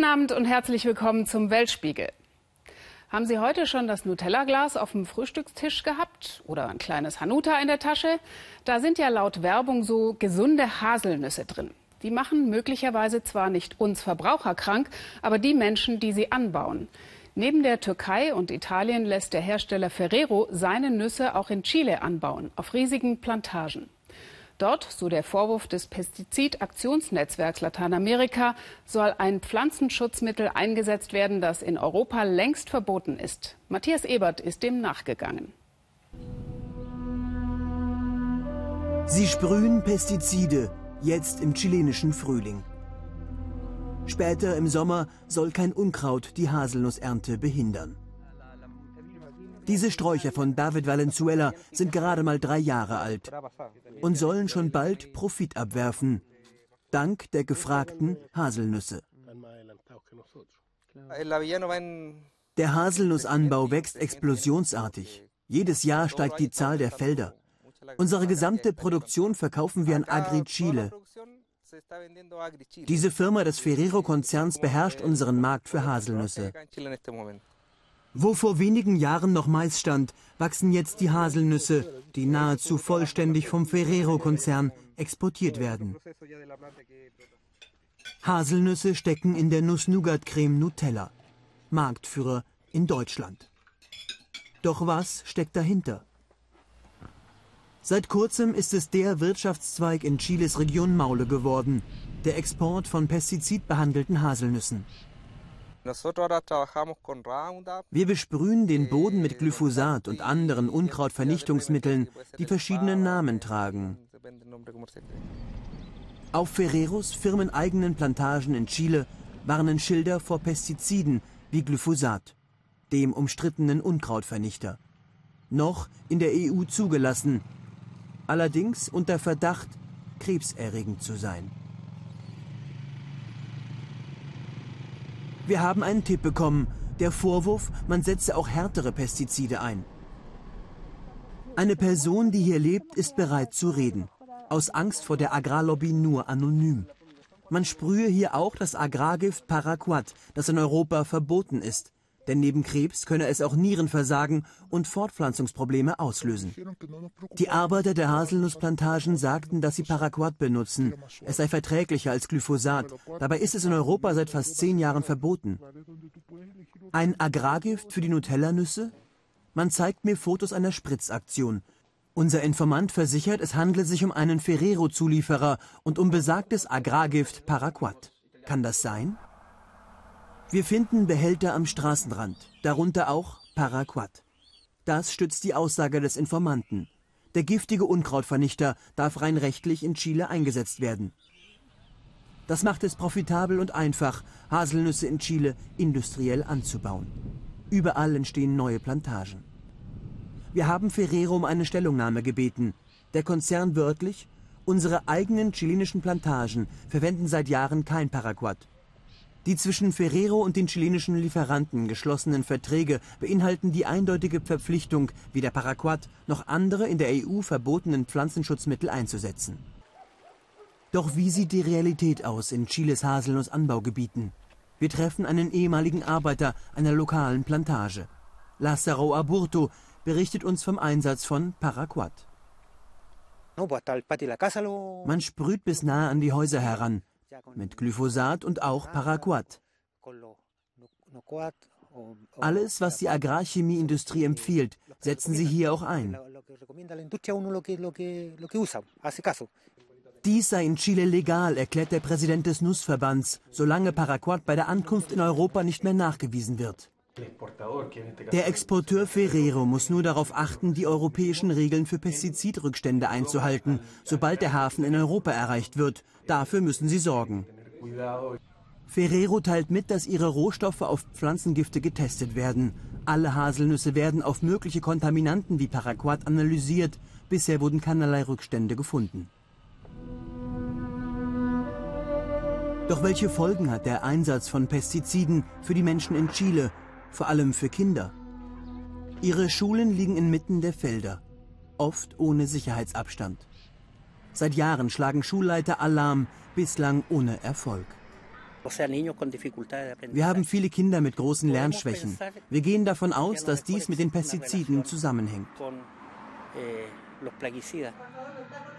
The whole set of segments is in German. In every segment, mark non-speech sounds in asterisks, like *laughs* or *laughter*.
Guten Abend und herzlich willkommen zum Weltspiegel. Haben Sie heute schon das Nutella-Glas auf dem Frühstückstisch gehabt oder ein kleines Hanuta in der Tasche? Da sind ja laut Werbung so gesunde Haselnüsse drin. Die machen möglicherweise zwar nicht uns Verbraucher krank, aber die Menschen, die sie anbauen. Neben der Türkei und Italien lässt der Hersteller Ferrero seine Nüsse auch in Chile anbauen, auf riesigen Plantagen. Dort, so der Vorwurf des Pestizidaktionsnetzwerks Lateinamerika, soll ein Pflanzenschutzmittel eingesetzt werden, das in Europa längst verboten ist. Matthias Ebert ist dem nachgegangen. Sie sprühen Pestizide, jetzt im chilenischen Frühling. Später im Sommer soll kein Unkraut die Haselnussernte behindern. Diese Sträucher von David Valenzuela sind gerade mal drei Jahre alt und sollen schon bald Profit abwerfen, dank der gefragten Haselnüsse. Der Haselnussanbau wächst explosionsartig. Jedes Jahr steigt die Zahl der Felder. Unsere gesamte Produktion verkaufen wir an Agri Chile. Diese Firma des Ferrero-Konzerns beherrscht unseren Markt für Haselnüsse. Wo vor wenigen Jahren noch Mais stand, wachsen jetzt die Haselnüsse, die nahezu vollständig vom Ferrero-Konzern exportiert werden. Haselnüsse stecken in der Nuss-Nougat-Creme Nutella, Marktführer in Deutschland. Doch was steckt dahinter? Seit kurzem ist es der Wirtschaftszweig in Chiles Region Maule geworden, der Export von pestizidbehandelten Haselnüssen. Wir besprühen den Boden mit Glyphosat und anderen Unkrautvernichtungsmitteln, die verschiedene Namen tragen. Auf Ferreros firmeneigenen Plantagen in Chile warnen Schilder vor Pestiziden wie Glyphosat, dem umstrittenen Unkrautvernichter. Noch in der EU zugelassen, allerdings unter Verdacht, krebserregend zu sein. Wir haben einen Tipp bekommen. Der Vorwurf, man setze auch härtere Pestizide ein. Eine Person, die hier lebt, ist bereit zu reden. Aus Angst vor der Agrarlobby nur anonym. Man sprühe hier auch das Agrargift Paraquat, das in Europa verboten ist. Denn neben Krebs könne es auch Nierenversagen und Fortpflanzungsprobleme auslösen. Die Arbeiter der Haselnussplantagen sagten, dass sie Paraquat benutzen. Es sei verträglicher als Glyphosat. Dabei ist es in Europa seit fast zehn Jahren verboten. Ein Agrargift für die Nutella-Nüsse? Man zeigt mir Fotos einer Spritzaktion. Unser Informant versichert, es handle sich um einen Ferrero-Zulieferer und um besagtes Agrargift Paraquat. Kann das sein? Wir finden Behälter am Straßenrand, darunter auch Paraquat. Das stützt die Aussage des Informanten. Der giftige Unkrautvernichter darf rein rechtlich in Chile eingesetzt werden. Das macht es profitabel und einfach, Haselnüsse in Chile industriell anzubauen. Überall entstehen neue Plantagen. Wir haben Ferrero um eine Stellungnahme gebeten. Der Konzern wörtlich, unsere eigenen chilenischen Plantagen verwenden seit Jahren kein Paraquat. Die zwischen Ferrero und den chilenischen Lieferanten geschlossenen Verträge beinhalten die eindeutige Verpflichtung, wie der Paraquat, noch andere in der EU verbotenen Pflanzenschutzmittel einzusetzen. Doch wie sieht die Realität aus in Chiles Haselnussanbaugebieten? Wir treffen einen ehemaligen Arbeiter einer lokalen Plantage. Lázaro Aburto berichtet uns vom Einsatz von Paraquat. Man sprüht bis nahe an die Häuser heran, mit Glyphosat und auch Paraquat. Alles, was die Agrarchemieindustrie empfiehlt, setzen sie hier auch ein. Dies sei in Chile legal, erklärt der Präsident des Nussverbands, solange Paraquat bei der Ankunft in Europa nicht mehr nachgewiesen wird. Der Exporteur Ferrero muss nur darauf achten, die europäischen Regeln für Pestizidrückstände einzuhalten, sobald der Hafen in Europa erreicht wird. Dafür müssen sie sorgen. Ferrero teilt mit, dass ihre Rohstoffe auf Pflanzengifte getestet werden. Alle Haselnüsse werden auf mögliche Kontaminanten wie Paraquat analysiert. Bisher wurden keinerlei Rückstände gefunden. Doch welche Folgen hat der Einsatz von Pestiziden für die Menschen in Chile vor allem für Kinder. Ihre Schulen liegen inmitten der Felder, oft ohne Sicherheitsabstand. Seit Jahren schlagen Schulleiter Alarm, bislang ohne Erfolg. Wir haben viele Kinder mit großen Lernschwächen. Wir gehen davon aus, dass dies mit den Pestiziden zusammenhängt.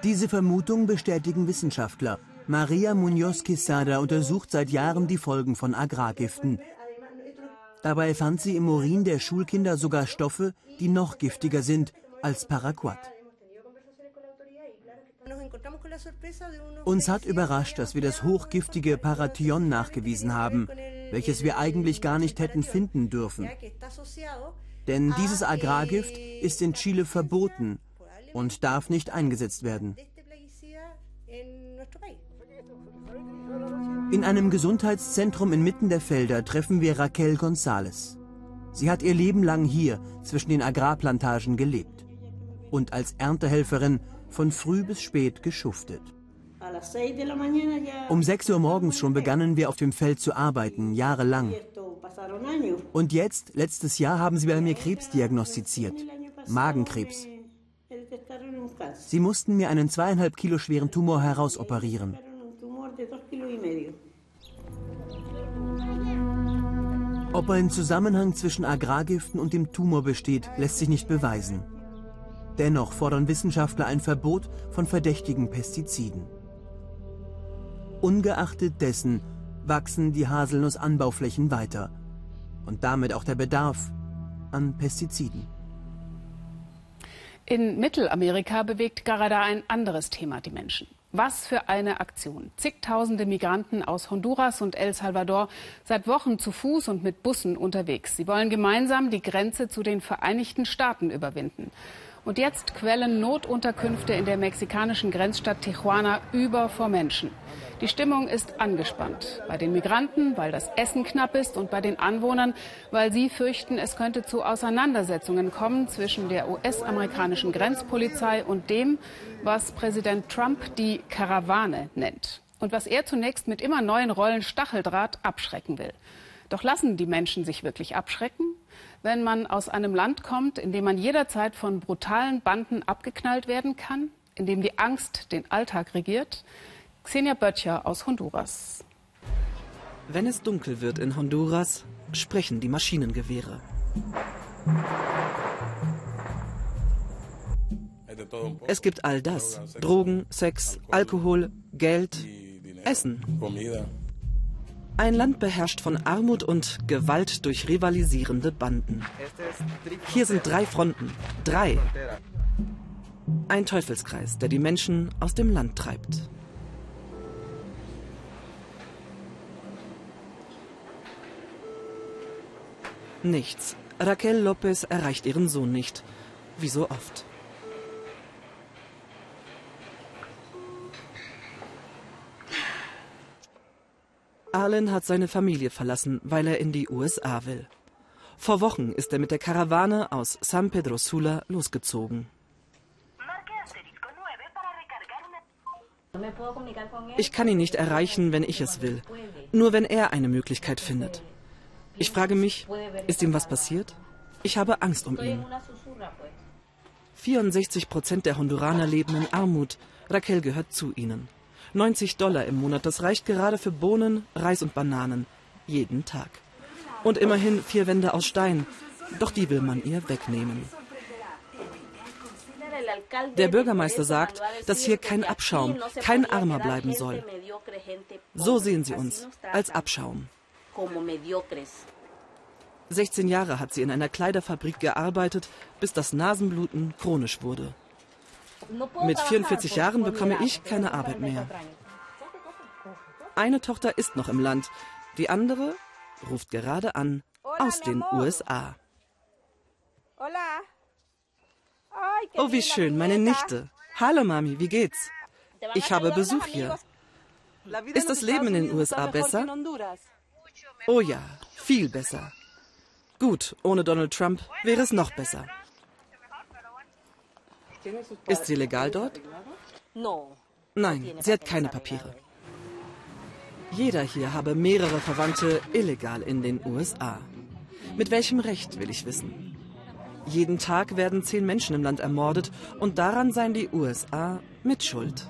Diese Vermutung bestätigen Wissenschaftler. Maria Munoz Quesada untersucht seit Jahren die Folgen von Agrargiften. Dabei fand sie im Urin der Schulkinder sogar Stoffe, die noch giftiger sind als Paraquat. Uns hat überrascht, dass wir das hochgiftige Parathion nachgewiesen haben, welches wir eigentlich gar nicht hätten finden dürfen. Denn dieses Agrargift ist in Chile verboten und darf nicht eingesetzt werden. In einem Gesundheitszentrum inmitten der Felder treffen wir Raquel González. Sie hat ihr Leben lang hier zwischen den Agrarplantagen gelebt und als Erntehelferin von früh bis spät geschuftet. Um 6 Uhr morgens schon begannen wir auf dem Feld zu arbeiten, jahrelang. Und jetzt, letztes Jahr, haben sie bei mir Krebs diagnostiziert. Magenkrebs. Sie mussten mir einen zweieinhalb Kilo schweren Tumor herausoperieren. Ob ein Zusammenhang zwischen Agrargiften und dem Tumor besteht, lässt sich nicht beweisen. Dennoch fordern Wissenschaftler ein Verbot von verdächtigen Pestiziden. Ungeachtet dessen wachsen die Haselnussanbauflächen weiter und damit auch der Bedarf an Pestiziden. In Mittelamerika bewegt gerade ein anderes Thema die Menschen. Was für eine Aktion. Zigtausende Migranten aus Honduras und El Salvador seit Wochen zu Fuß und mit Bussen unterwegs. Sie wollen gemeinsam die Grenze zu den Vereinigten Staaten überwinden. Und jetzt quellen Notunterkünfte in der mexikanischen Grenzstadt Tijuana über vor Menschen. Die Stimmung ist angespannt. Bei den Migranten, weil das Essen knapp ist und bei den Anwohnern, weil sie fürchten, es könnte zu Auseinandersetzungen kommen zwischen der US-amerikanischen Grenzpolizei und dem, was Präsident Trump die Karawane nennt. Und was er zunächst mit immer neuen Rollen Stacheldraht abschrecken will. Doch lassen die Menschen sich wirklich abschrecken? wenn man aus einem Land kommt, in dem man jederzeit von brutalen Banden abgeknallt werden kann, in dem die Angst den Alltag regiert? Xenia Böttcher aus Honduras. Wenn es dunkel wird in Honduras, sprechen die Maschinengewehre. Es gibt all das. Drogen, Sex, Alkohol, Geld, Essen. Ein Land beherrscht von Armut und Gewalt durch rivalisierende Banden. Hier sind drei Fronten. Drei. Ein Teufelskreis, der die Menschen aus dem Land treibt. Nichts. Raquel Lopez erreicht ihren Sohn nicht. Wie so oft. Arlen hat seine Familie verlassen, weil er in die USA will. Vor Wochen ist er mit der Karawane aus San Pedro Sula losgezogen. Ich kann ihn nicht erreichen, wenn ich es will. Nur wenn er eine Möglichkeit findet. Ich frage mich, ist ihm was passiert? Ich habe Angst um ihn. 64 Prozent der Honduraner leben in Armut. Raquel gehört zu ihnen. 90 Dollar im Monat, das reicht gerade für Bohnen, Reis und Bananen. Jeden Tag. Und immerhin vier Wände aus Stein. Doch die will man ihr wegnehmen. Der Bürgermeister sagt, dass hier kein Abschaum, kein Armer bleiben soll. So sehen sie uns, als Abschaum. 16 Jahre hat sie in einer Kleiderfabrik gearbeitet, bis das Nasenbluten chronisch wurde. Mit 44 Jahren bekomme ich keine Arbeit mehr. Eine Tochter ist noch im Land, die andere ruft gerade an aus den USA. Oh, wie schön, meine Nichte. Hallo Mami, wie geht's? Ich habe Besuch hier. Ist das Leben in den USA besser? Oh ja, viel besser. Gut, ohne Donald Trump wäre es noch besser. Ist sie legal dort? Nein, sie hat keine Papiere. Jeder hier habe mehrere Verwandte illegal in den USA. Mit welchem Recht, will ich wissen. Jeden Tag werden zehn Menschen im Land ermordet und daran seien die USA mitschuld.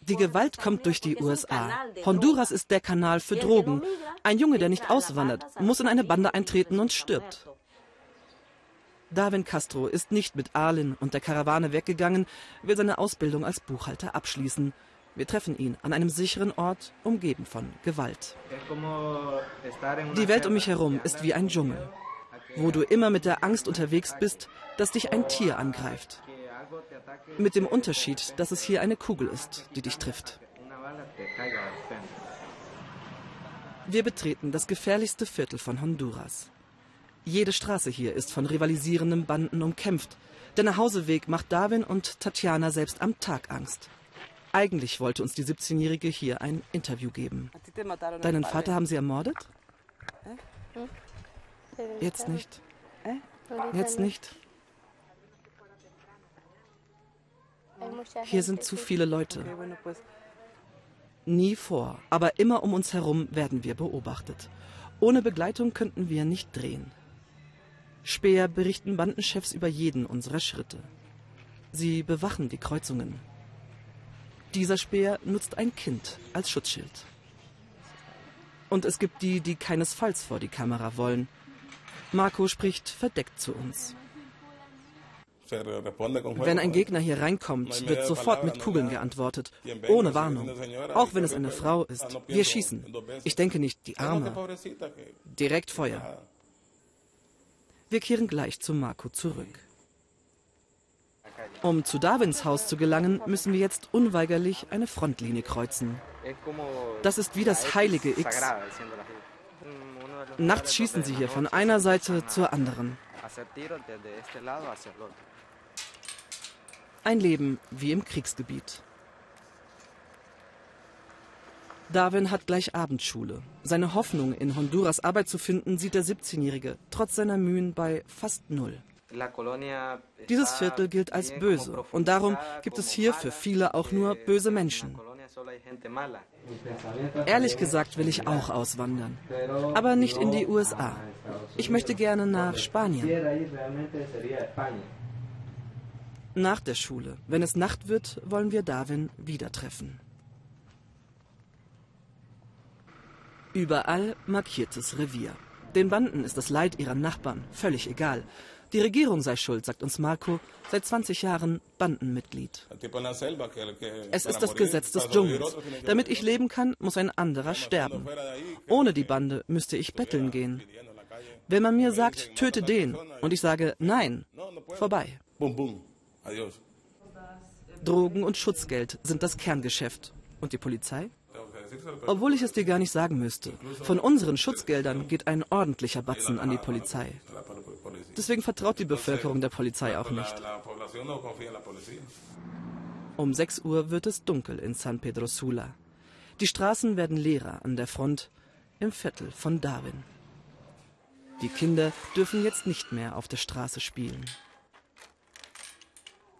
Die Gewalt kommt durch die USA. Honduras ist der Kanal für Drogen. Ein Junge, der nicht auswandert, muss in eine Bande eintreten und stirbt. Darwin Castro ist nicht mit Arlen und der Karawane weggegangen, will seine Ausbildung als Buchhalter abschließen. Wir treffen ihn an einem sicheren Ort, umgeben von Gewalt. Die Welt um mich herum ist wie ein Dschungel, wo du immer mit der Angst unterwegs bist, dass dich ein Tier angreift. Mit dem Unterschied, dass es hier eine Kugel ist, die dich trifft. Wir betreten das gefährlichste Viertel von Honduras. Jede Straße hier ist von rivalisierenden Banden umkämpft. Der Nachhauseweg macht Darwin und Tatjana selbst am Tag Angst. Eigentlich wollte uns die 17-Jährige hier ein Interview geben. Deinen Vater haben sie ermordet? Jetzt nicht. Jetzt nicht. Hier sind zu viele Leute. Nie vor, aber immer um uns herum werden wir beobachtet. Ohne Begleitung könnten wir nicht drehen. Späher berichten Bandenchefs über jeden unserer Schritte. Sie bewachen die Kreuzungen. Dieser Speer nutzt ein Kind als Schutzschild. Und es gibt die, die keinesfalls vor die Kamera wollen. Marco spricht verdeckt zu uns. Wenn ein Gegner hier reinkommt, wird sofort mit Kugeln geantwortet, ohne Warnung. Auch wenn es eine Frau ist. Wir schießen. Ich denke nicht, die Arme. Direkt Feuer. Wir kehren gleich zu Marco zurück. Um zu Darwins Haus zu gelangen, müssen wir jetzt unweigerlich eine Frontlinie kreuzen. Das ist wie das heilige X. Nachts schießen sie hier von einer Seite zur anderen. Ein Leben wie im Kriegsgebiet. Darwin hat gleich Abendschule. Seine Hoffnung, in Honduras Arbeit zu finden, sieht der 17-Jährige trotz seiner Mühen bei fast null. Dieses Viertel gilt als böse und darum gibt es hier für viele auch nur böse Menschen. Ehrlich gesagt will ich auch auswandern, aber nicht in die USA. Ich möchte gerne nach Spanien. Nach der Schule, wenn es Nacht wird, wollen wir Darwin wieder treffen. Überall markiertes Revier. Den Banden ist das Leid ihrer Nachbarn völlig egal. Die Regierung sei schuld, sagt uns Marco, seit 20 Jahren Bandenmitglied. Es ist das Gesetz des Dschungels. Damit ich leben kann, muss ein anderer sterben. Ohne die Bande müsste ich betteln gehen. Wenn man mir sagt, töte den, und ich sage nein, vorbei. Drogen und Schutzgeld sind das Kerngeschäft. Und die Polizei? Obwohl ich es dir gar nicht sagen müsste. Von unseren Schutzgeldern geht ein ordentlicher Batzen an die Polizei. Deswegen vertraut die Bevölkerung der Polizei auch nicht. Um 6 Uhr wird es dunkel in San Pedro Sula. Die Straßen werden leerer an der Front im Viertel von Darwin. Die Kinder dürfen jetzt nicht mehr auf der Straße spielen.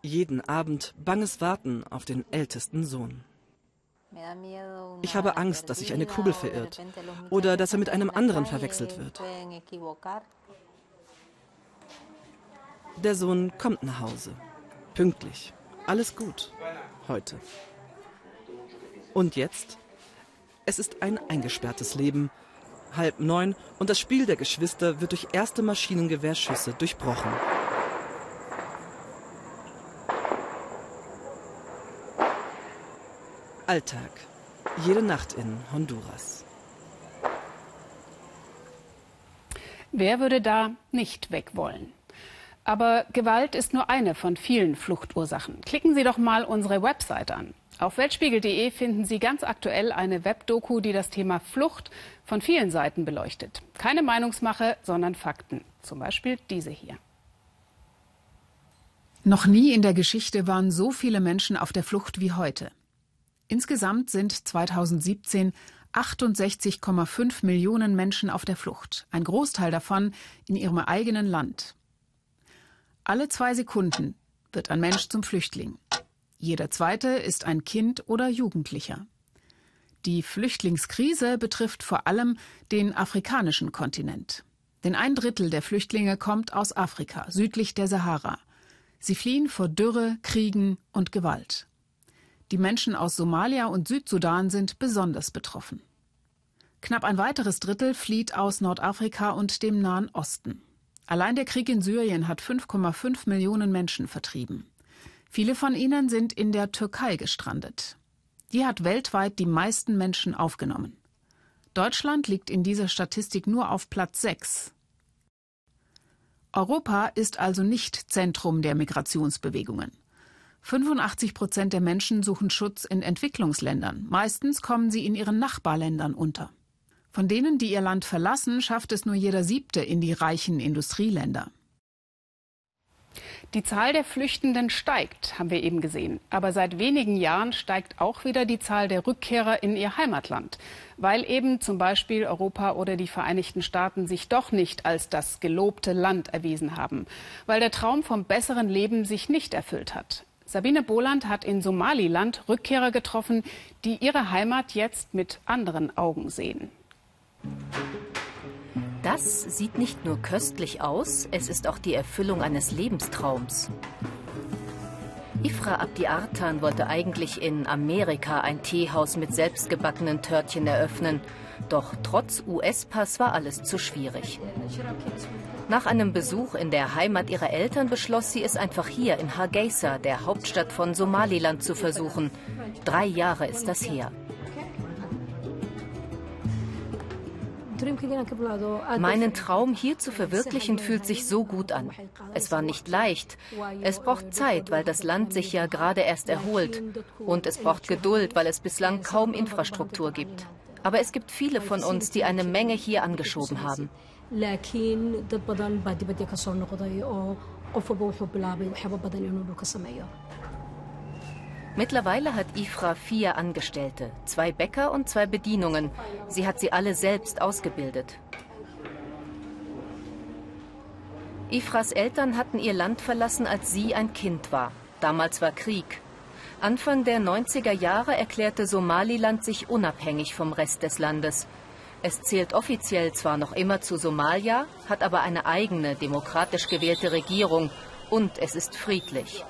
Jeden Abend banges Warten auf den ältesten Sohn. Ich habe Angst, dass sich eine Kugel verirrt oder dass er mit einem anderen verwechselt wird. Der Sohn kommt nach Hause. Pünktlich. Alles gut. Heute. Und jetzt? Es ist ein eingesperrtes Leben. Halb neun und das Spiel der Geschwister wird durch erste Maschinengewehrschüsse durchbrochen. Alltag. Jede Nacht in Honduras. Wer würde da nicht weg wollen? Aber Gewalt ist nur eine von vielen Fluchtursachen. Klicken Sie doch mal unsere Website an. Auf weltspiegel.de finden Sie ganz aktuell eine Webdoku, die das Thema Flucht von vielen Seiten beleuchtet. Keine Meinungsmache, sondern Fakten. Zum Beispiel diese hier. Noch nie in der Geschichte waren so viele Menschen auf der Flucht wie heute. Insgesamt sind 2017 68,5 Millionen Menschen auf der Flucht, ein Großteil davon in ihrem eigenen Land. Alle zwei Sekunden wird ein Mensch zum Flüchtling. Jeder zweite ist ein Kind oder Jugendlicher. Die Flüchtlingskrise betrifft vor allem den afrikanischen Kontinent. Denn ein Drittel der Flüchtlinge kommt aus Afrika, südlich der Sahara. Sie fliehen vor Dürre, Kriegen und Gewalt. Die Menschen aus Somalia und Südsudan sind besonders betroffen. Knapp ein weiteres Drittel flieht aus Nordafrika und dem Nahen Osten. Allein der Krieg in Syrien hat 5,5 Millionen Menschen vertrieben. Viele von ihnen sind in der Türkei gestrandet. Die hat weltweit die meisten Menschen aufgenommen. Deutschland liegt in dieser Statistik nur auf Platz 6. Europa ist also nicht Zentrum der Migrationsbewegungen. 85 Prozent der Menschen suchen Schutz in Entwicklungsländern. Meistens kommen sie in ihren Nachbarländern unter. Von denen, die ihr Land verlassen, schafft es nur jeder Siebte in die reichen Industrieländer. Die Zahl der Flüchtenden steigt, haben wir eben gesehen. Aber seit wenigen Jahren steigt auch wieder die Zahl der Rückkehrer in ihr Heimatland, weil eben zum Beispiel Europa oder die Vereinigten Staaten sich doch nicht als das gelobte Land erwiesen haben, weil der Traum vom besseren Leben sich nicht erfüllt hat. Sabine Boland hat in Somaliland Rückkehrer getroffen, die ihre Heimat jetzt mit anderen Augen sehen. Das sieht nicht nur köstlich aus, es ist auch die Erfüllung eines Lebenstraums. Ifra Abdi Artan wollte eigentlich in Amerika ein Teehaus mit selbstgebackenen Törtchen eröffnen. Doch trotz US-Pass war alles zu schwierig. Nach einem Besuch in der Heimat ihrer Eltern beschloss sie es einfach hier in Hargeisa, der Hauptstadt von Somaliland, zu versuchen. Drei Jahre ist das her. Meinen Traum hier zu verwirklichen fühlt sich so gut an. Es war nicht leicht. Es braucht Zeit, weil das Land sich ja gerade erst erholt. Und es braucht Geduld, weil es bislang kaum Infrastruktur gibt. Aber es gibt viele von uns, die eine Menge hier angeschoben haben. Mittlerweile hat Ifra vier Angestellte, zwei Bäcker und zwei Bedienungen. Sie hat sie alle selbst ausgebildet. Ifras Eltern hatten ihr Land verlassen, als sie ein Kind war. Damals war Krieg. Anfang der 90er Jahre erklärte Somaliland sich unabhängig vom Rest des Landes. Es zählt offiziell zwar noch immer zu Somalia, hat aber eine eigene, demokratisch gewählte Regierung und es ist friedlich.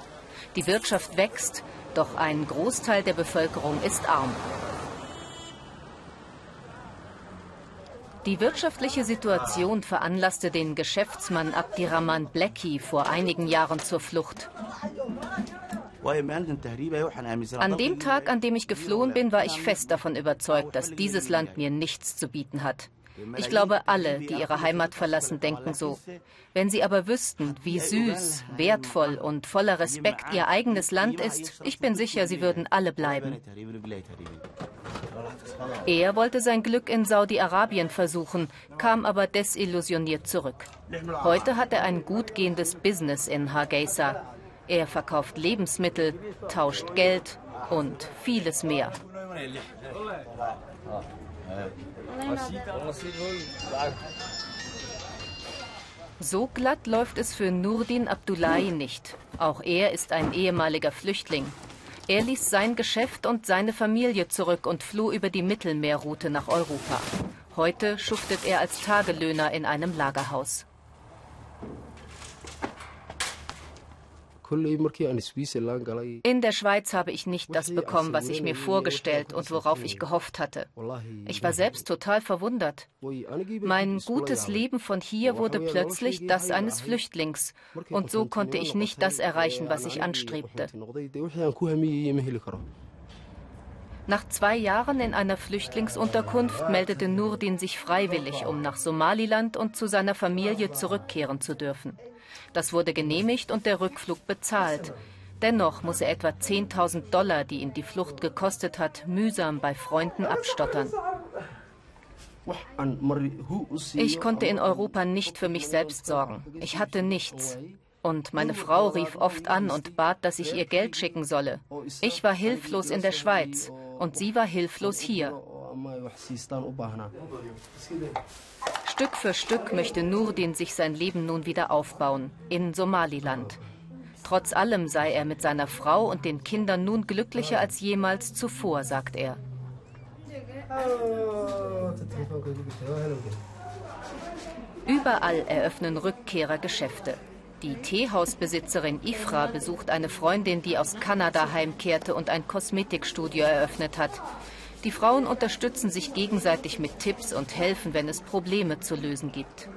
Die Wirtschaft wächst, doch ein Großteil der Bevölkerung ist arm. Die wirtschaftliche Situation veranlasste den Geschäftsmann Abdirahman Blackie vor einigen Jahren zur Flucht. An dem Tag, an dem ich geflohen bin, war ich fest davon überzeugt, dass dieses Land mir nichts zu bieten hat. Ich glaube, alle, die ihre Heimat verlassen, denken so. Wenn sie aber wüssten, wie süß, wertvoll und voller Respekt ihr eigenes Land ist, ich bin sicher, sie würden alle bleiben. Er wollte sein Glück in Saudi-Arabien versuchen, kam aber desillusioniert zurück. Heute hat er ein gut gehendes Business in Hargeisa. Er verkauft Lebensmittel, tauscht Geld und vieles mehr. So glatt läuft es für Nurdin Abdullahi nicht. Auch er ist ein ehemaliger Flüchtling. Er ließ sein Geschäft und seine Familie zurück und floh über die Mittelmeerroute nach Europa. Heute schuftet er als Tagelöhner in einem Lagerhaus. In der Schweiz habe ich nicht das bekommen, was ich mir vorgestellt und worauf ich gehofft hatte. Ich war selbst total verwundert. Mein gutes Leben von hier wurde plötzlich das eines Flüchtlings. Und so konnte ich nicht das erreichen, was ich anstrebte. Nach zwei Jahren in einer Flüchtlingsunterkunft meldete Nurdin sich freiwillig, um nach Somaliland und zu seiner Familie zurückkehren zu dürfen. Das wurde genehmigt und der Rückflug bezahlt. Dennoch muss er etwa 10.000 Dollar, die ihn die Flucht gekostet hat, mühsam bei Freunden abstottern. Ich konnte in Europa nicht für mich selbst sorgen. Ich hatte nichts. Und meine Frau rief oft an und bat, dass ich ihr Geld schicken solle. Ich war hilflos in der Schweiz und sie war hilflos hier. Stück für Stück möchte Nurdin sich sein Leben nun wieder aufbauen, in Somaliland. Trotz allem sei er mit seiner Frau und den Kindern nun glücklicher als jemals zuvor, sagt er. Überall eröffnen Rückkehrer Geschäfte. Die Teehausbesitzerin Ifra besucht eine Freundin, die aus Kanada heimkehrte und ein Kosmetikstudio eröffnet hat. Die Frauen unterstützen sich gegenseitig mit Tipps und helfen, wenn es Probleme zu lösen gibt.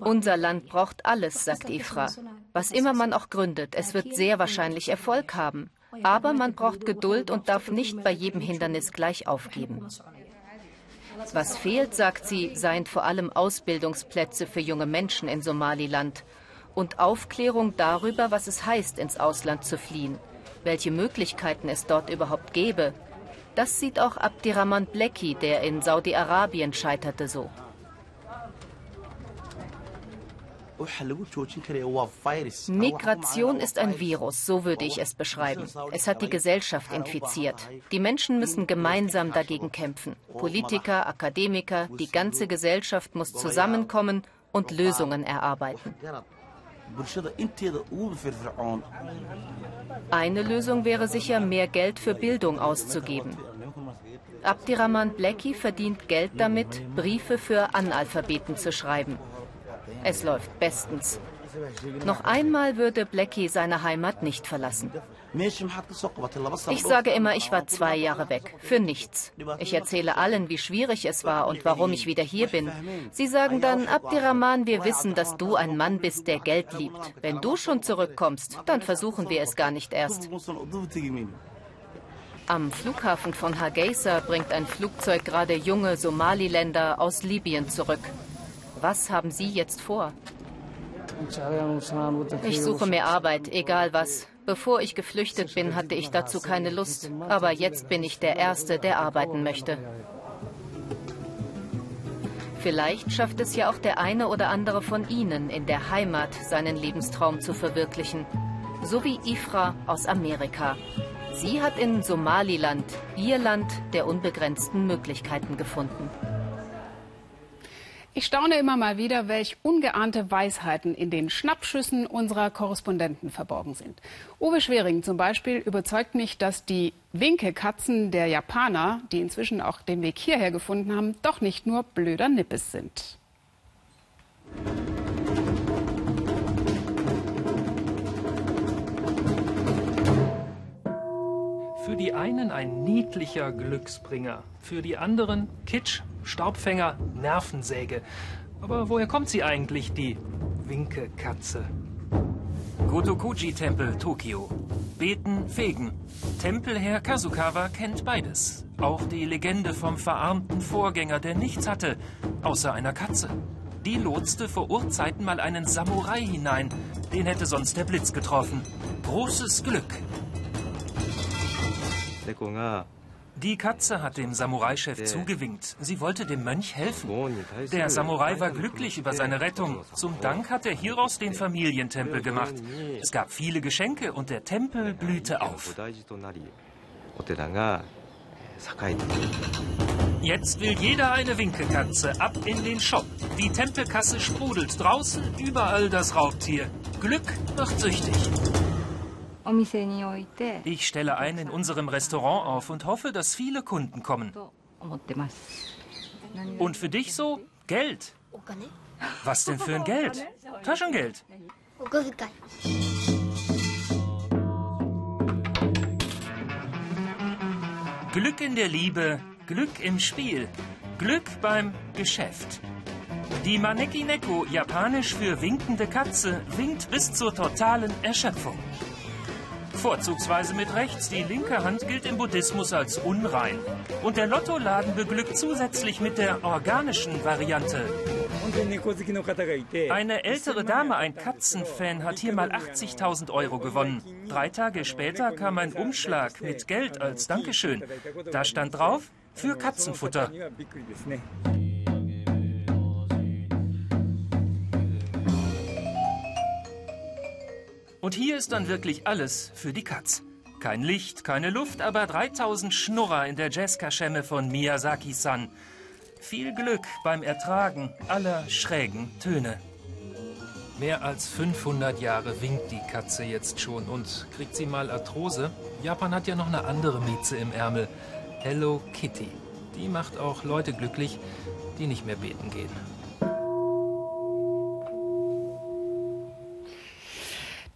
Unser Land braucht alles, sagt Ifra. Was immer man auch gründet, es wird sehr wahrscheinlich Erfolg haben. Aber man braucht Geduld und darf nicht bei jedem Hindernis gleich aufgeben. Was fehlt, sagt sie, seien vor allem Ausbildungsplätze für junge Menschen in Somaliland und Aufklärung darüber, was es heißt, ins Ausland zu fliehen, welche Möglichkeiten es dort überhaupt gäbe. Das sieht auch Abdirahman Bleki, der in Saudi-Arabien scheiterte, so. Migration ist ein Virus, so würde ich es beschreiben. Es hat die Gesellschaft infiziert. Die Menschen müssen gemeinsam dagegen kämpfen. Politiker, Akademiker, die ganze Gesellschaft muss zusammenkommen und Lösungen erarbeiten. Eine Lösung wäre sicher, mehr Geld für Bildung auszugeben. Abdirahman Blackie verdient Geld damit, Briefe für Analphabeten zu schreiben. Es läuft bestens. Noch einmal würde Blackie seine Heimat nicht verlassen. Ich sage immer, ich war zwei Jahre weg. Für nichts. Ich erzähle allen, wie schwierig es war und warum ich wieder hier bin. Sie sagen dann, Abdirahman, wir wissen, dass du ein Mann bist, der Geld liebt. Wenn du schon zurückkommst, dann versuchen wir es gar nicht erst. Am Flughafen von Hargeisa bringt ein Flugzeug gerade junge Somaliländer aus Libyen zurück. Was haben Sie jetzt vor? Ich suche mir Arbeit, egal was. Bevor ich geflüchtet bin, hatte ich dazu keine Lust. Aber jetzt bin ich der Erste, der arbeiten möchte. Vielleicht schafft es ja auch der eine oder andere von Ihnen in der Heimat, seinen Lebenstraum zu verwirklichen. So wie Ifra aus Amerika. Sie hat in Somaliland, ihr Land der unbegrenzten Möglichkeiten gefunden. Ich staune immer mal wieder, welch ungeahnte Weisheiten in den Schnappschüssen unserer Korrespondenten verborgen sind. Uwe Schwering zum Beispiel überzeugt mich, dass die Winkekatzen der Japaner, die inzwischen auch den Weg hierher gefunden haben, doch nicht nur blöder Nippes sind. Für die einen ein niedlicher Glücksbringer, für die anderen Kitsch Staubfänger, Nervensäge. Aber woher kommt sie eigentlich, die Winkekatze? Gotokuji-Tempel, Tokio. Beten, fegen. Tempelherr Kazukawa kennt beides. Auch die Legende vom verarmten Vorgänger, der nichts hatte, außer einer Katze. Die lotste vor Urzeiten mal einen Samurai hinein. Den hätte sonst der Blitz getroffen. Großes Glück. Die Katze hat dem Samurai-Chef zugewinkt. Sie wollte dem Mönch helfen. Der Samurai war glücklich über seine Rettung. Zum Dank hat er hieraus den Familientempel gemacht. Es gab viele Geschenke und der Tempel blühte auf. Jetzt will jeder eine Winkekatze. Ab in den Shop. Die Tempelkasse sprudelt draußen, überall das Raubtier. Glück macht süchtig. Ich stelle ein in unserem Restaurant auf und hoffe, dass viele Kunden kommen. Und für dich so Geld. Was denn für ein Geld? Taschengeld. Glück in der Liebe, Glück im Spiel, Glück beim Geschäft. Die Maneki Neko, japanisch für winkende Katze, winkt bis zur totalen Erschöpfung. Vorzugsweise mit rechts. Die linke Hand gilt im Buddhismus als unrein. Und der Lottoladen beglückt zusätzlich mit der organischen Variante. Eine ältere Dame, ein Katzenfan, hat hier mal 80.000 Euro gewonnen. Drei Tage später kam ein Umschlag mit Geld als Dankeschön. Da stand drauf, für Katzenfutter. Und hier ist dann wirklich alles für die Katz. Kein Licht, keine Luft, aber 3000 Schnurrer in der Jazzkaschemme von Miyazaki-san. Viel Glück beim Ertragen aller schrägen Töne. Mehr als 500 Jahre winkt die Katze jetzt schon und kriegt sie mal Arthrose. Japan hat ja noch eine andere Mieze im Ärmel. Hello Kitty. Die macht auch Leute glücklich, die nicht mehr beten gehen.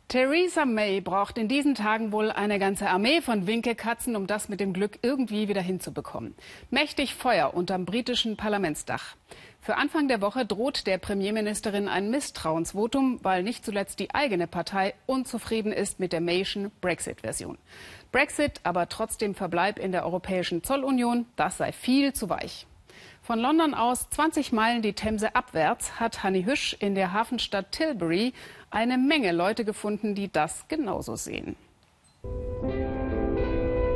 Theresa May braucht in diesen Tagen wohl eine ganze Armee von Winkekatzen, um das mit dem Glück irgendwie wieder hinzubekommen. Mächtig Feuer unterm britischen Parlamentsdach. Für Anfang der Woche droht der Premierministerin ein Misstrauensvotum, weil nicht zuletzt die eigene Partei unzufrieden ist mit der Mayschen Brexit-Version. Brexit, aber trotzdem Verbleib in der Europäischen Zollunion, das sei viel zu weich. Von London aus 20 Meilen die Themse abwärts hat Hanni Hüsch in der Hafenstadt Tilbury eine Menge Leute gefunden, die das genauso sehen.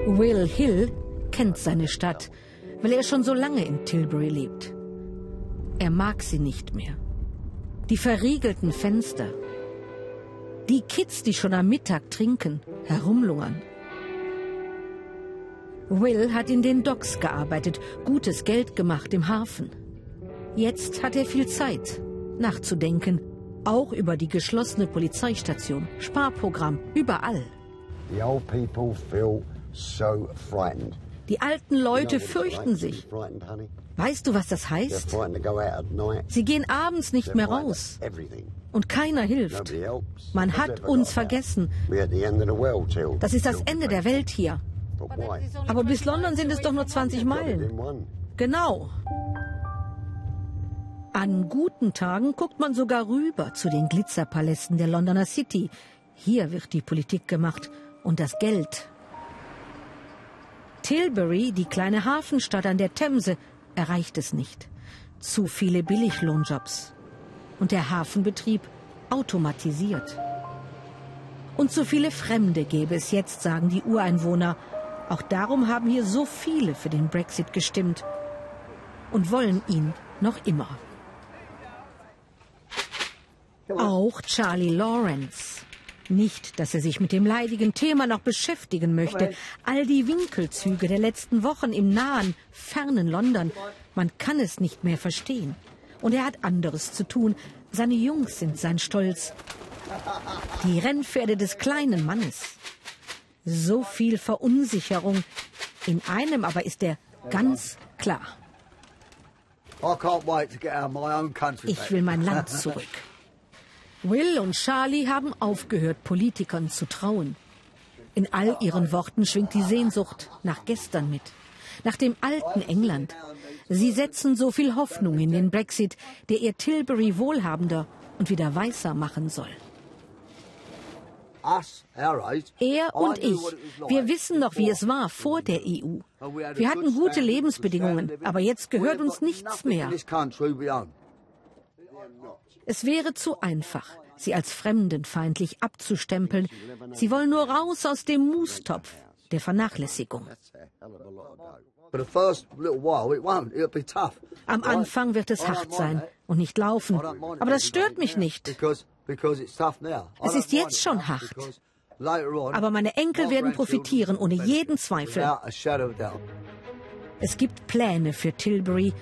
Will Hill kennt seine Stadt, weil er schon so lange in Tilbury lebt. Er mag sie nicht mehr. Die verriegelten Fenster. Die Kids, die schon am Mittag trinken, herumlungern. Will hat in den Docks gearbeitet, gutes Geld gemacht im Hafen. Jetzt hat er viel Zeit, nachzudenken, auch über die geschlossene Polizeistation, Sparprogramm, überall. Die alten Leute fürchten sich. Weißt du, was das heißt? Sie gehen abends nicht mehr raus. Und keiner hilft. Man hat uns vergessen. Das ist das Ende der Welt hier. Aber bis London sind es doch nur 20 Meilen. Genau. An guten Tagen guckt man sogar rüber zu den Glitzerpalästen der Londoner City. Hier wird die Politik gemacht und das Geld. Tilbury, die kleine Hafenstadt an der Themse, erreicht es nicht. Zu viele Billiglohnjobs. Und der Hafenbetrieb automatisiert. Und zu viele Fremde gäbe es jetzt, sagen die Ureinwohner. Auch darum haben hier so viele für den Brexit gestimmt und wollen ihn noch immer. Auch Charlie Lawrence. Nicht, dass er sich mit dem leidigen Thema noch beschäftigen möchte. All die Winkelzüge der letzten Wochen im nahen, fernen London, man kann es nicht mehr verstehen. Und er hat anderes zu tun. Seine Jungs sind sein Stolz. Die Rennpferde des kleinen Mannes. So viel Verunsicherung. In einem aber ist er ganz klar. Ich will mein Land *laughs* zurück. Will und Charlie haben aufgehört, Politikern zu trauen. In all ihren Worten schwingt die Sehnsucht nach gestern mit, nach dem alten England. Sie setzen so viel Hoffnung in den Brexit, der ihr Tilbury wohlhabender und wieder weißer machen soll. Er und ich, wir wissen noch, wie es war vor der EU. Wir hatten gute Lebensbedingungen, aber jetzt gehört uns nichts mehr. Es wäre zu einfach, sie als fremdenfeindlich abzustempeln. Sie wollen nur raus aus dem Mustopf der Vernachlässigung. Am Anfang wird es hart sein und nicht laufen, aber das stört mich nicht. Es ist jetzt schon hart. Aber meine Enkel werden profitieren, ohne jeden Zweifel. Es gibt Pläne für Tilbury,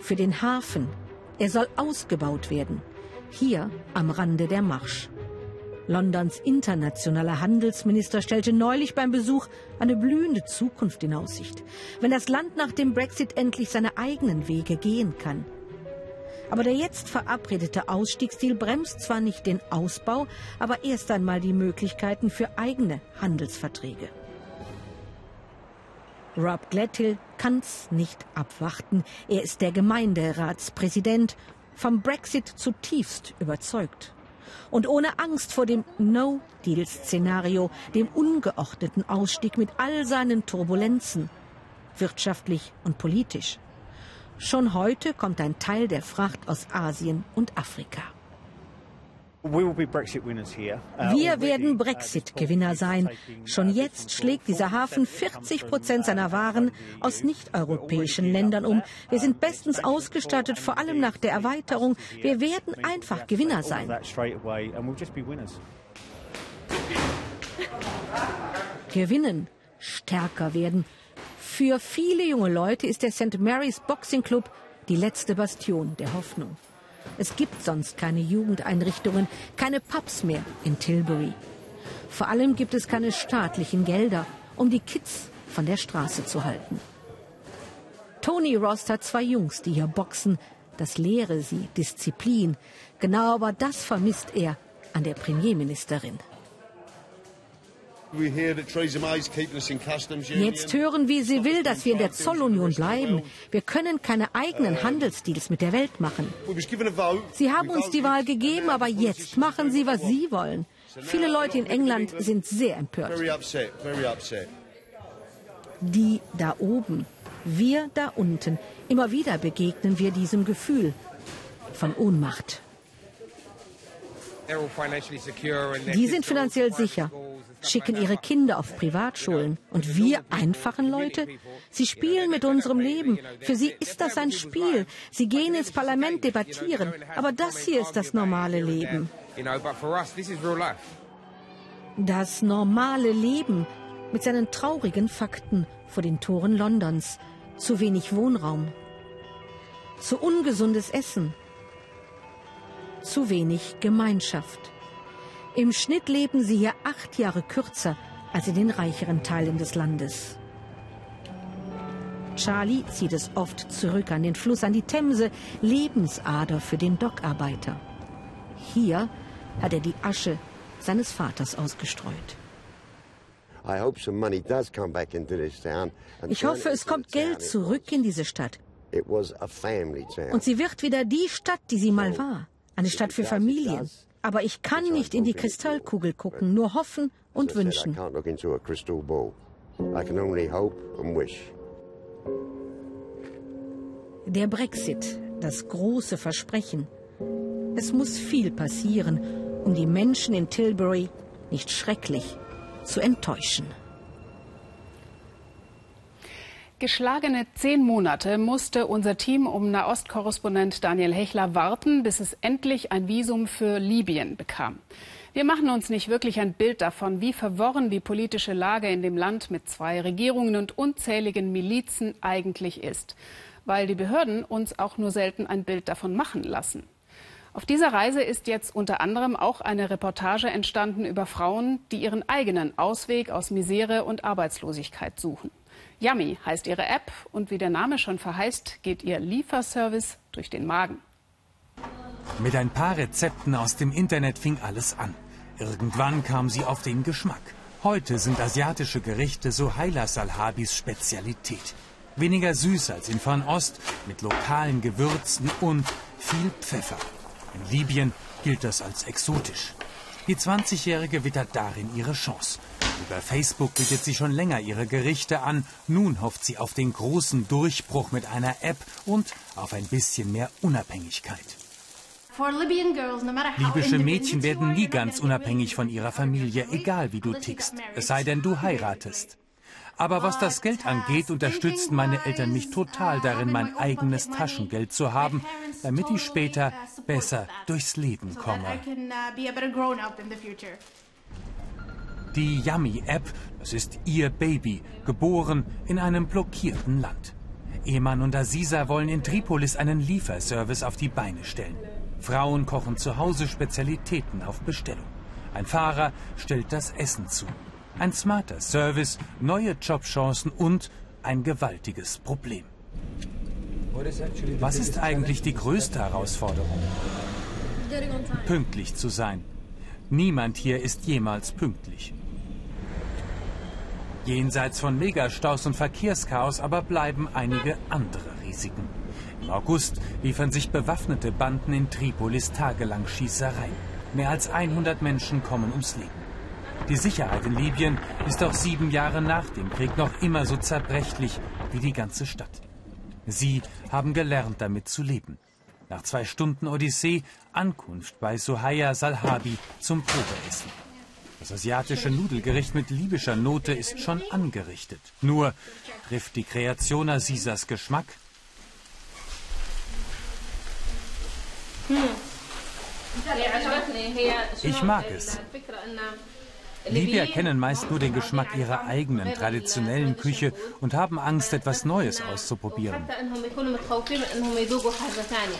für den Hafen. Er soll ausgebaut werden. Hier am Rande der Marsch. Londons internationaler Handelsminister stellte neulich beim Besuch eine blühende Zukunft in Aussicht, wenn das Land nach dem Brexit endlich seine eigenen Wege gehen kann. Aber der jetzt verabredete Ausstiegsdeal bremst zwar nicht den Ausbau, aber erst einmal die Möglichkeiten für eigene Handelsverträge. Rob Gladhill kann's nicht abwarten. Er ist der Gemeinderatspräsident, vom Brexit zutiefst überzeugt. Und ohne Angst vor dem No-Deal-Szenario, dem ungeordneten Ausstieg mit all seinen Turbulenzen, wirtschaftlich und politisch. Schon heute kommt ein Teil der Fracht aus Asien und Afrika. Uh, Wir werden uh, Brexit-Gewinner sein. Schon jetzt schlägt dieser Hafen 40 Prozent seiner Waren aus nicht-europäischen Ländern um. Wir sind bestens ausgestattet, vor allem nach der Erweiterung. Wir werden einfach Gewinner sein. Gewinnen, stärker werden, für viele junge Leute ist der St. Mary's Boxing Club die letzte Bastion der Hoffnung. Es gibt sonst keine Jugendeinrichtungen, keine Pubs mehr in Tilbury. Vor allem gibt es keine staatlichen Gelder, um die Kids von der Straße zu halten. Tony Rost hat zwei Jungs, die hier boxen. Das lehre sie Disziplin. Genau aber das vermisst er an der Premierministerin. Jetzt hören wir, sie will, dass wir in der Zollunion bleiben. Wir können keine eigenen Handelsdeals mit der Welt machen. Sie haben uns die Wahl gegeben, aber jetzt machen sie, was sie wollen. Viele Leute in England sind sehr empört. Die da oben, wir da unten. Immer wieder begegnen wir diesem Gefühl von Ohnmacht. Die sind finanziell sicher, schicken ihre Kinder auf Privatschulen. Und wir einfachen Leute? Sie spielen mit unserem Leben. Für sie ist das ein Spiel. Sie gehen ins Parlament, debattieren. Aber das hier ist das normale Leben. Das normale Leben mit seinen traurigen Fakten vor den Toren Londons. Zu wenig Wohnraum. Zu ungesundes Essen zu wenig Gemeinschaft. Im Schnitt leben sie hier acht Jahre kürzer als in den reicheren Teilen des Landes. Charlie zieht es oft zurück an den Fluss, an die Themse, Lebensader für den Dockarbeiter. Hier hat er die Asche seines Vaters ausgestreut. Ich hoffe, es kommt Geld zurück in diese Stadt. Und sie wird wieder die Stadt, die sie mal war eine Stadt für Familien. Aber ich kann nicht in die Kristallkugel gucken, nur hoffen und wünschen. Der Brexit, das große Versprechen. Es muss viel passieren, um die Menschen in Tilbury nicht schrecklich zu enttäuschen. Geschlagene zehn Monate musste unser Team um Nahostkorrespondent Daniel Hechler warten, bis es endlich ein Visum für Libyen bekam. Wir machen uns nicht wirklich ein Bild davon, wie verworren die politische Lage in dem Land mit zwei Regierungen und unzähligen Milizen eigentlich ist, weil die Behörden uns auch nur selten ein Bild davon machen lassen. Auf dieser Reise ist jetzt unter anderem auch eine Reportage entstanden über Frauen, die ihren eigenen Ausweg aus Misere und Arbeitslosigkeit suchen. Yummy heißt ihre App und wie der Name schon verheißt, geht ihr Lieferservice durch den Magen. Mit ein paar Rezepten aus dem Internet fing alles an. Irgendwann kam sie auf den Geschmack. Heute sind asiatische Gerichte so Haila Salhabis Spezialität. Weniger süß als in Fernost, mit lokalen Gewürzen und viel Pfeffer. In Libyen gilt das als exotisch. Die 20-Jährige wittert darin ihre Chance. Über Facebook bietet sie schon länger ihre Gerichte an. Nun hofft sie auf den großen Durchbruch mit einer App und auf ein bisschen mehr Unabhängigkeit. Libysche Mädchen werden nie ganz unabhängig von ihrer Familie, egal wie du tickst, es sei denn, du heiratest. Aber was das Geld angeht, unterstützten meine Eltern mich total darin, mein eigenes Taschengeld zu haben, damit ich später besser durchs Leben komme. Die Yummy-App, das ist ihr Baby, geboren in einem blockierten Land. Ehemann und Aziza wollen in Tripolis einen Lieferservice auf die Beine stellen. Frauen kochen zu Hause Spezialitäten auf Bestellung. Ein Fahrer stellt das Essen zu. Ein smarter Service, neue Jobchancen und ein gewaltiges Problem. Was ist eigentlich die größte Herausforderung? Pünktlich zu sein. Niemand hier ist jemals pünktlich. Jenseits von Megastaus und Verkehrschaos aber bleiben einige andere Risiken. Im August liefern sich bewaffnete Banden in Tripolis tagelang Schießereien. Mehr als 100 Menschen kommen ums Leben. Die Sicherheit in Libyen ist auch sieben Jahre nach dem Krieg noch immer so zerbrechlich wie die ganze Stadt. Sie haben gelernt, damit zu leben. Nach zwei Stunden Odyssee Ankunft bei Sohaya Salhabi zum Probeessen. Das asiatische Nudelgericht mit libyscher Note ist schon angerichtet. Nur trifft die Kreation Azizas Geschmack? Ich mag es. Libyer kennen meist nur den Geschmack ihrer eigenen traditionellen Küche und haben Angst, etwas Neues auszuprobieren.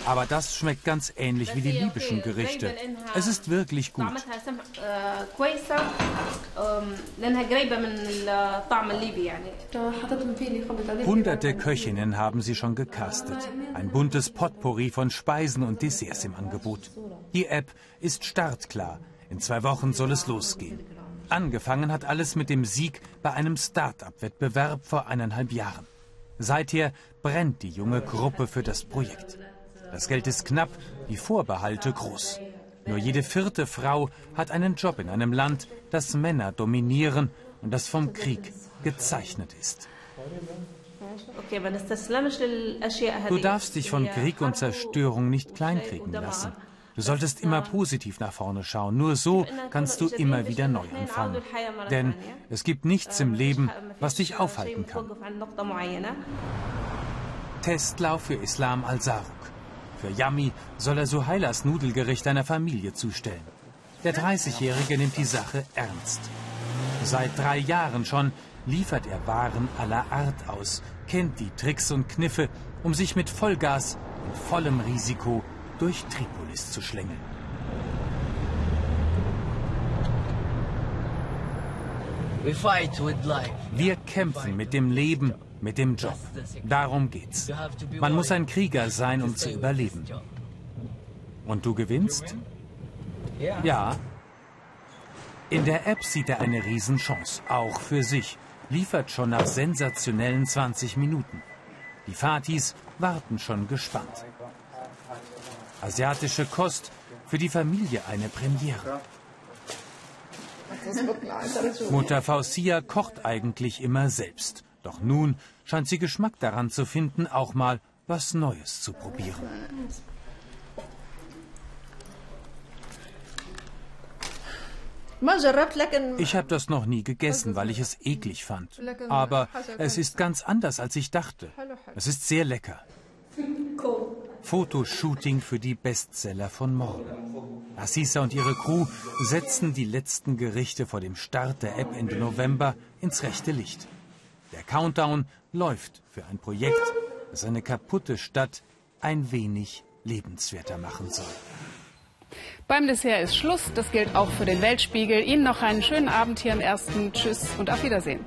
Aber das schmeckt ganz ähnlich wie die libyschen Gerichte. Es ist wirklich gut. Hunderte Köchinnen haben sie schon gecastet. Ein buntes Potpourri von Speisen und Desserts im Angebot. Die App ist startklar. In zwei Wochen soll es losgehen. Angefangen hat alles mit dem Sieg bei einem Start-up-Wettbewerb vor eineinhalb Jahren. Seither brennt die junge Gruppe für das Projekt. Das Geld ist knapp, die Vorbehalte groß. Nur jede vierte Frau hat einen Job in einem Land, das Männer dominieren und das vom Krieg gezeichnet ist. Du darfst dich von Krieg und Zerstörung nicht kleinkriegen lassen. Du solltest immer positiv nach vorne schauen. Nur so kannst du immer wieder neu anfangen. Denn es gibt nichts im Leben, was dich aufhalten kann. Testlauf für Islam al-Saruk. Für Yami soll er Suhailas Nudelgericht einer Familie zustellen. Der 30-Jährige nimmt die Sache ernst. Seit drei Jahren schon liefert er Waren aller Art aus, kennt die Tricks und Kniffe, um sich mit Vollgas und vollem Risiko durch Tripolis zu schlängeln. Wir kämpfen mit dem Leben, mit dem Job. Darum geht's. Man muss ein Krieger sein, um zu überleben. Und du gewinnst? Ja. In der App sieht er eine Riesenchance, auch für sich. Liefert schon nach sensationellen 20 Minuten. Die Fatis warten schon gespannt. Asiatische Kost, für die Familie eine Premiere. Mutter Fausia kocht eigentlich immer selbst. Doch nun scheint sie Geschmack daran zu finden, auch mal was Neues zu probieren. Ich habe das noch nie gegessen, weil ich es eklig fand. Aber es ist ganz anders, als ich dachte. Es ist sehr lecker. Fotoshooting für die Bestseller von morgen. Assisa und ihre Crew setzen die letzten Gerichte vor dem Start der App Ende November ins rechte Licht. Der Countdown läuft für ein Projekt, das eine kaputte Stadt ein wenig lebenswerter machen soll. Beim Dessert ist Schluss. Das gilt auch für den Weltspiegel. Ihnen noch einen schönen Abend hier im ersten. Tschüss und auf Wiedersehen.